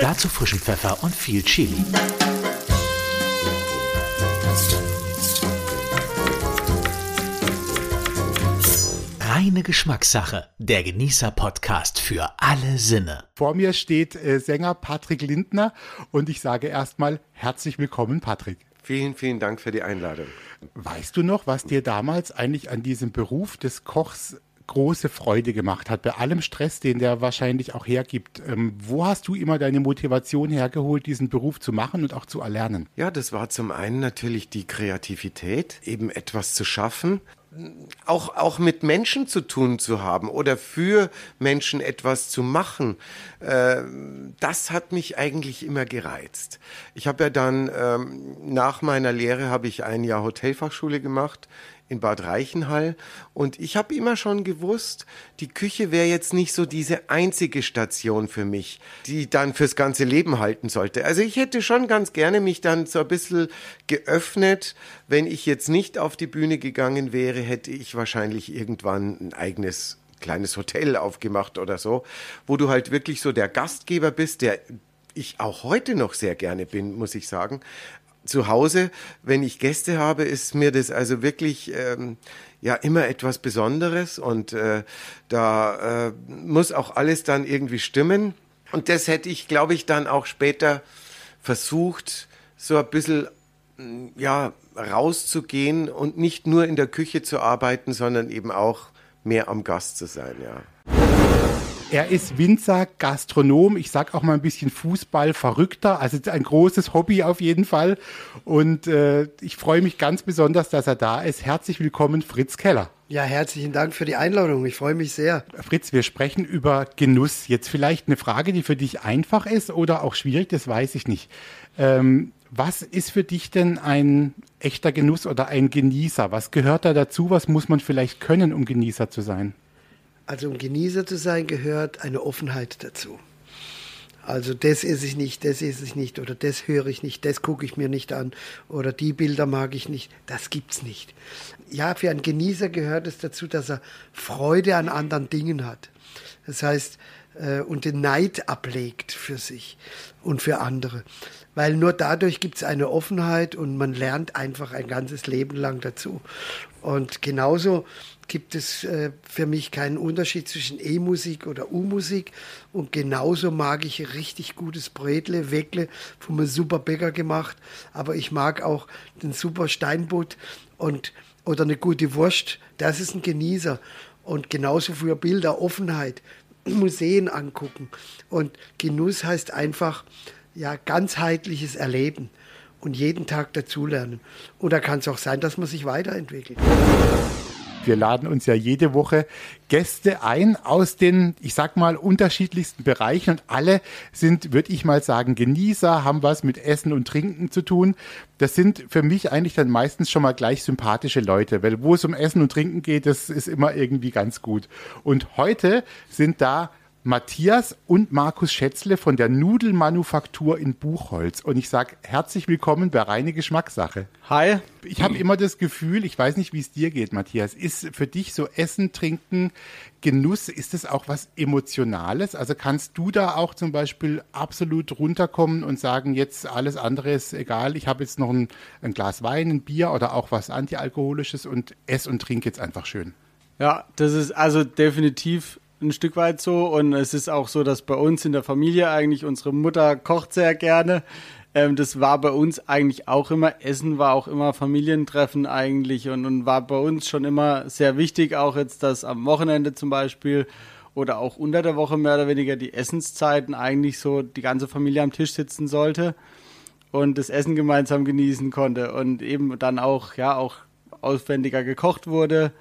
Dazu frischen Pfeffer und viel Chili. Reine Geschmackssache. Der Genießer-Podcast für alle Sinne. Vor mir steht äh, Sänger Patrick Lindner und ich sage erstmal herzlich willkommen, Patrick. Vielen, vielen Dank für die Einladung. Weißt du noch, was dir damals eigentlich an diesem Beruf des Kochs große Freude gemacht hat, bei allem Stress, den der wahrscheinlich auch hergibt. Ähm, wo hast du immer deine Motivation hergeholt, diesen Beruf zu machen und auch zu erlernen? Ja, das war zum einen natürlich die Kreativität, eben etwas zu schaffen, auch, auch mit Menschen zu tun zu haben oder für Menschen etwas zu machen, äh, das hat mich eigentlich immer gereizt. Ich habe ja dann ähm, nach meiner Lehre habe ich ein Jahr Hotelfachschule gemacht in Bad Reichenhall. Und ich habe immer schon gewusst, die Küche wäre jetzt nicht so diese einzige Station für mich, die dann fürs ganze Leben halten sollte. Also ich hätte schon ganz gerne mich dann so ein bisschen geöffnet. Wenn ich jetzt nicht auf die Bühne gegangen wäre, hätte ich wahrscheinlich irgendwann ein eigenes kleines Hotel aufgemacht oder so, wo du halt wirklich so der Gastgeber bist, der ich auch heute noch sehr gerne bin, muss ich sagen zu Hause, wenn ich Gäste habe, ist mir das also wirklich ähm, ja immer etwas Besonderes und äh, da äh, muss auch alles dann irgendwie stimmen. Und das hätte ich, glaube ich, dann auch später versucht, so ein bisschen mm, ja, rauszugehen und nicht nur in der Küche zu arbeiten, sondern eben auch mehr am Gast zu sein, ja. Er ist Winzer, Gastronom, ich sag auch mal ein bisschen Fußball verrückter, also ein großes Hobby auf jeden Fall. Und äh, ich freue mich ganz besonders, dass er da ist. Herzlich willkommen, Fritz Keller. Ja, herzlichen Dank für die Einladung. Ich freue mich sehr. Fritz, wir sprechen über Genuss. Jetzt vielleicht eine Frage, die für dich einfach ist oder auch schwierig, das weiß ich nicht. Ähm, was ist für dich denn ein echter Genuss oder ein Genießer? Was gehört da dazu? Was muss man vielleicht können, um Genießer zu sein? Also um Genießer zu sein, gehört eine Offenheit dazu. Also das esse ich nicht, das esse ich nicht oder das höre ich nicht, das gucke ich mir nicht an oder die Bilder mag ich nicht. Das gibt's nicht. Ja, für einen Genießer gehört es dazu, dass er Freude an anderen Dingen hat. Das heißt, äh, und den Neid ablegt für sich und für andere. Weil nur dadurch gibt es eine Offenheit und man lernt einfach ein ganzes Leben lang dazu. Und genauso gibt es äh, für mich keinen Unterschied zwischen E-Musik oder U-Musik. Und genauso mag ich richtig gutes Brätle, Weckle vom super Bäcker gemacht. Aber ich mag auch den super Steinbutt und, oder eine gute Wurst. Das ist ein Genießer. Und genauso für Bilder, Offenheit, Museen angucken. Und Genuss heißt einfach, ja, ganzheitliches Erleben und jeden Tag dazulernen. Da kann es auch sein, dass man sich weiterentwickelt. Wir laden uns ja jede Woche Gäste ein aus den, ich sag mal, unterschiedlichsten Bereichen und alle sind, würde ich mal sagen, Genießer, haben was mit Essen und Trinken zu tun. Das sind für mich eigentlich dann meistens schon mal gleich sympathische Leute, weil wo es um Essen und Trinken geht, das ist immer irgendwie ganz gut. Und heute sind da Matthias und Markus Schätzle von der Nudelmanufaktur in Buchholz. Und ich sage herzlich willkommen bei Reine Geschmackssache. Hi. Ich habe immer das Gefühl, ich weiß nicht, wie es dir geht, Matthias, ist für dich so Essen, Trinken, Genuss, ist das auch was Emotionales? Also kannst du da auch zum Beispiel absolut runterkommen und sagen, jetzt alles andere ist egal, ich habe jetzt noch ein, ein Glas Wein, ein Bier oder auch was Antialkoholisches und ess und trink jetzt einfach schön? Ja, das ist also definitiv ein Stück weit so. Und es ist auch so, dass bei uns in der Familie eigentlich unsere Mutter kocht sehr gerne. Ähm, das war bei uns eigentlich auch immer. Essen war auch immer Familientreffen eigentlich und, und war bei uns schon immer sehr wichtig. Auch jetzt, dass am Wochenende zum Beispiel oder auch unter der Woche mehr oder weniger die Essenszeiten eigentlich so die ganze Familie am Tisch sitzen sollte und das Essen gemeinsam genießen konnte und eben dann auch, ja, auch aufwendiger gekocht wurde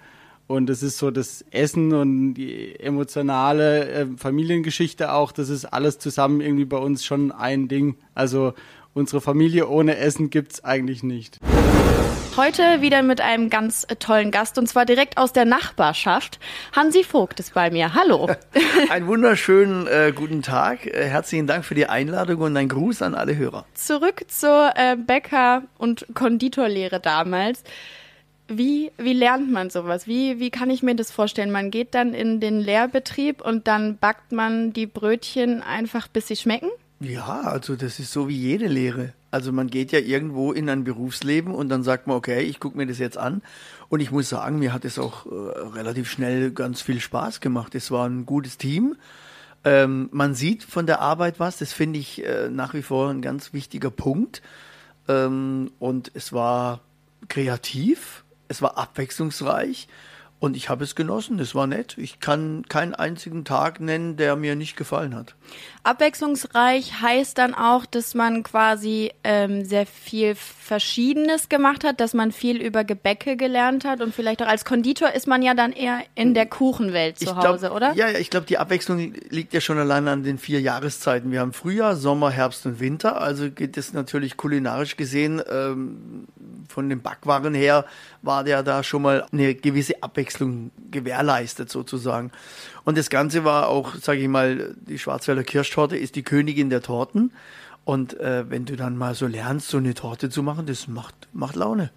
und es ist so das Essen und die emotionale äh, Familiengeschichte auch, das ist alles zusammen irgendwie bei uns schon ein Ding. Also unsere Familie ohne Essen gibt's eigentlich nicht. Heute wieder mit einem ganz äh, tollen Gast und zwar direkt aus der Nachbarschaft. Hansi Vogt ist bei mir. Hallo. Einen wunderschönen äh, guten Tag. Äh, herzlichen Dank für die Einladung und ein Gruß an alle Hörer. Zurück zur äh, Bäcker- und Konditorlehre damals Wie, wie lernt man sowas? Wie, wie kann ich mir das vorstellen? Man geht dann in den Lehrbetrieb und dann backt man die Brötchen einfach, bis sie schmecken? Ja, also das ist so wie jede Lehre. Also man geht ja irgendwo in ein Berufsleben und dann sagt man, okay, ich gucke mir das jetzt an. Und ich muss sagen, mir hat es auch äh, relativ schnell ganz viel Spaß gemacht. Es war ein gutes Team. Ähm, man sieht von der Arbeit was, das finde ich äh, nach wie vor ein ganz wichtiger Punkt. Ähm, und es war kreativ, es war abwechslungsreich und ich habe es genossen. Es war nett. Ich kann keinen einzigen Tag nennen, der mir nicht gefallen hat. Abwechslungsreich heißt dann auch, dass man quasi ähm, sehr viel Verschiedenes gemacht hat, dass man viel über Gebäcke gelernt hat und vielleicht auch als Konditor ist man ja dann eher in der Kuchenwelt zu Ich Hause, glaub, oder? Ja, ja, ich glaube, die Abwechslung liegt ja schon allein an den vier Jahreszeiten. Wir haben Frühjahr, Sommer, Herbst und Winter. Also geht es natürlich kulinarisch gesehen ähm, von den Backwaren her war der da schon mal eine gewisse Abwechslung gewährleistet sozusagen. Und das Ganze war auch, sage ich mal, die Schwarzwälder Kirschtorte ist die Königin der Torten. Und äh, wenn du dann mal so lernst, so eine Torte zu machen, das macht, macht Laune.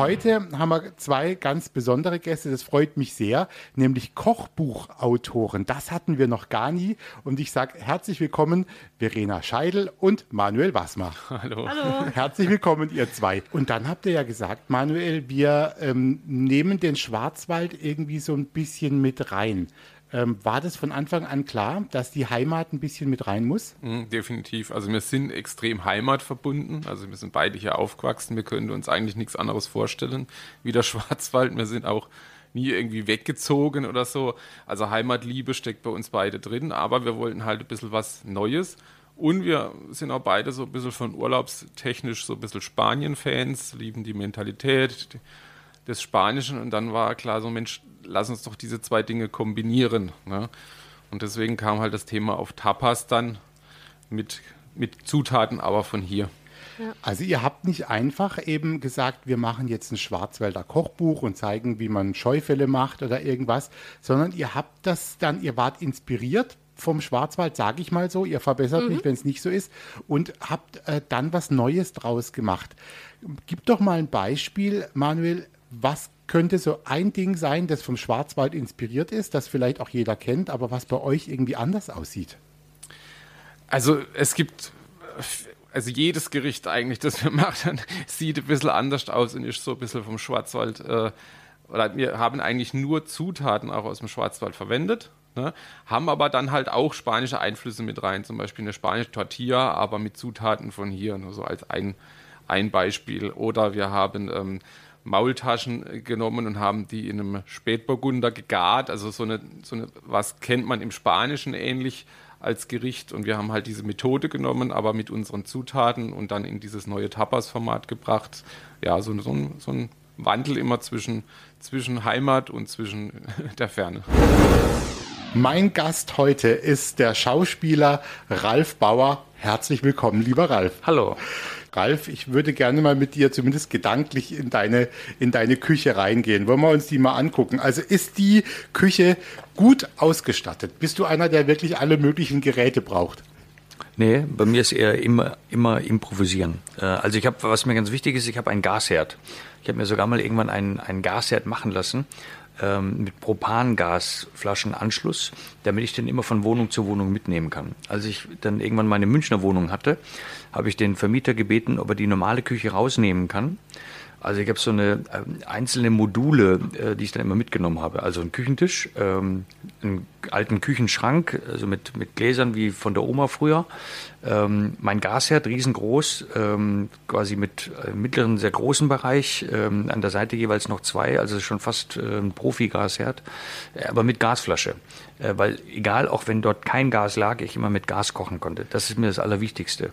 Heute haben wir zwei ganz besondere Gäste, das freut mich sehr, nämlich Kochbuchautoren. Das hatten wir noch gar nie. Und ich sage herzlich willkommen, Verena Scheidel und Manuel Wasmar. Hallo. Herzlich willkommen, ihr zwei. Und dann habt ihr ja gesagt, Manuel, wir ähm, nehmen den Schwarzwald irgendwie so ein bisschen mit rein. Ähm, war das von Anfang an klar, dass die Heimat ein bisschen mit rein muss? Mhm, definitiv. Also wir sind extrem heimatverbunden. Also wir sind beide hier aufgewachsen. Wir können uns eigentlich nichts anderes vorstellen wie der Schwarzwald. Wir sind auch nie irgendwie weggezogen oder so. Also Heimatliebe steckt bei uns beide drin. Aber wir wollten halt ein bisschen was Neues. Und wir sind auch beide so ein bisschen von urlaubstechnisch so ein bisschen Spanien-Fans, lieben die Mentalität des Spanischen. Und dann war klar so, Mensch, lass uns doch diese zwei Dinge kombinieren. Ne? Und deswegen kam halt das Thema auf Tapas dann mit, mit Zutaten, aber von hier. Also ihr habt nicht einfach eben gesagt, wir machen jetzt ein Schwarzwälder Kochbuch und zeigen, wie man Scheufälle macht oder irgendwas, sondern ihr habt das dann, ihr wart inspiriert vom Schwarzwald, sage ich mal so, ihr verbessert mich, wenn es nicht so ist, und habt äh, dann was Neues draus gemacht. Gib doch mal ein Beispiel, Manuel, was könnte so ein Ding sein, das vom Schwarzwald inspiriert ist, das vielleicht auch jeder kennt, aber was bei euch irgendwie anders aussieht? Also es gibt, also jedes Gericht eigentlich, das wir machen, sieht ein bisschen anders aus und ist so ein bisschen vom Schwarzwald. Äh, oder wir haben eigentlich nur Zutaten auch aus dem Schwarzwald verwendet. Ne? Haben aber dann halt auch spanische Einflüsse mit rein, zum Beispiel eine spanische Tortilla, aber mit Zutaten von hier, nur so als ein, ein Beispiel. Oder wir haben ähm, Maultaschen genommen und haben die in einem Spätburgunder gegart. Also so eine, so eine, was kennt man im Spanischen ähnlich als Gericht. Und wir haben halt diese Methode genommen, aber mit unseren Zutaten und dann in dieses neue Tapas-Format gebracht. Ja, so, so, ein, so ein Wandel immer zwischen, zwischen Heimat und zwischen der Ferne. Mein Gast heute ist der Schauspieler Ralf Bauer. Herzlich willkommen, lieber Ralf. Hallo. Ralf, ich würde gerne mal mit dir zumindest gedanklich in deine, in deine Küche reingehen. Wollen wir uns die mal angucken? Also ist die Küche gut ausgestattet? Bist du einer, der wirklich alle möglichen Geräte braucht? Nee, bei mir ist eher immer, immer improvisieren. Äh, Also ich habe, was mir ganz wichtig ist, ich habe einen Gasherd. Ich habe mir sogar mal irgendwann einen, einen Gasherd machen lassen ähm, mit Propangasflaschenanschluss, damit ich den immer von Wohnung zu Wohnung mitnehmen kann. Als ich dann irgendwann meine Münchner Wohnung hatte, habe ich den Vermieter gebeten, ob er die normale Küche rausnehmen kann. Also ich habe so eine ähm, einzelne Module, äh, die ich dann immer mitgenommen habe. Also einen Küchentisch, ähm, einen alten Küchenschrank, also mit, mit Gläsern wie von der Oma früher. Ähm, mein Gasherd riesengroß, ähm, quasi mit äh, mittleren, sehr großen Bereich. Ähm, an der Seite jeweils noch zwei, also schon fast äh, ein Profi-Gasherd, äh, aber mit Gasflasche. Äh, weil egal, auch wenn dort kein Gas lag, ich immer mit Gas kochen konnte. Das ist mir das Allerwichtigste.